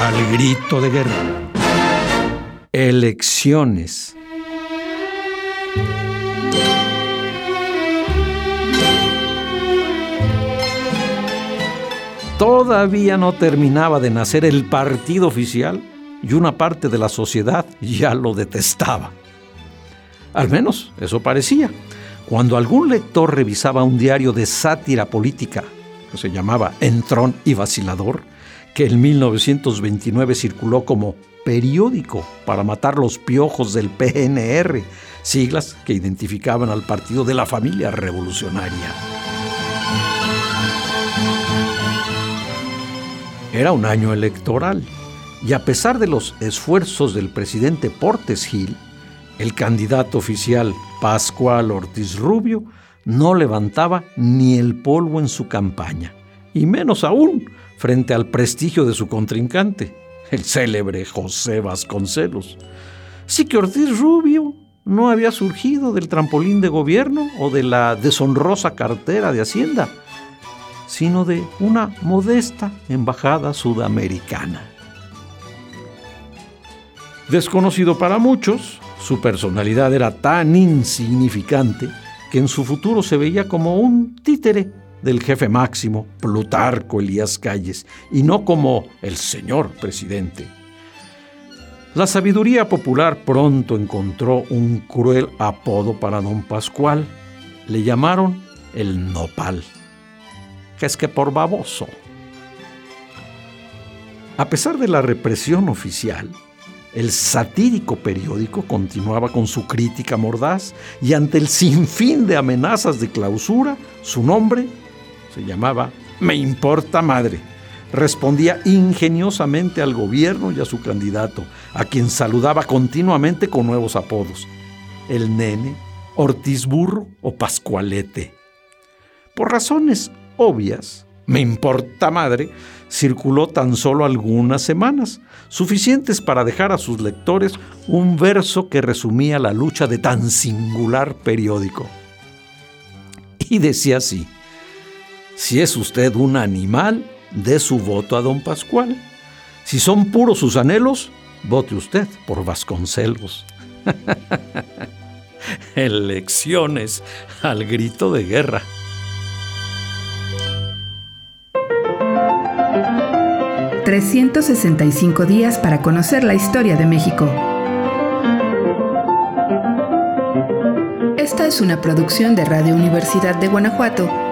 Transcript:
Al grito de guerra. Elecciones. Todavía no terminaba de nacer el partido oficial y una parte de la sociedad ya lo detestaba. Al menos eso parecía. Cuando algún lector revisaba un diario de sátira política, que se llamaba Entrón y Vacilador, que en 1929 circuló como periódico para matar los piojos del PNR, siglas que identificaban al partido de la familia revolucionaria. Era un año electoral y a pesar de los esfuerzos del presidente Portes Gil, el candidato oficial Pascual Ortiz Rubio no levantaba ni el polvo en su campaña, y menos aún frente al prestigio de su contrincante, el célebre José Vasconcelos. Sí que Ortiz Rubio no había surgido del trampolín de gobierno o de la deshonrosa cartera de Hacienda, sino de una modesta embajada sudamericana. Desconocido para muchos, su personalidad era tan insignificante que en su futuro se veía como un títere del jefe máximo, Plutarco Elías Calles, y no como el señor presidente. La sabiduría popular pronto encontró un cruel apodo para don Pascual. Le llamaron el nopal, que es que por baboso. A pesar de la represión oficial, el satírico periódico continuaba con su crítica mordaz y ante el sinfín de amenazas de clausura, su nombre se llamaba Me importa madre. Respondía ingeniosamente al gobierno y a su candidato, a quien saludaba continuamente con nuevos apodos. El nene, Ortiz Burro o Pascualete. Por razones obvias, Me importa madre circuló tan solo algunas semanas, suficientes para dejar a sus lectores un verso que resumía la lucha de tan singular periódico. Y decía así, si es usted un animal, dé su voto a don Pascual. Si son puros sus anhelos, vote usted por Vasconcelos. Elecciones al grito de guerra. 365 días para conocer la historia de México. Esta es una producción de Radio Universidad de Guanajuato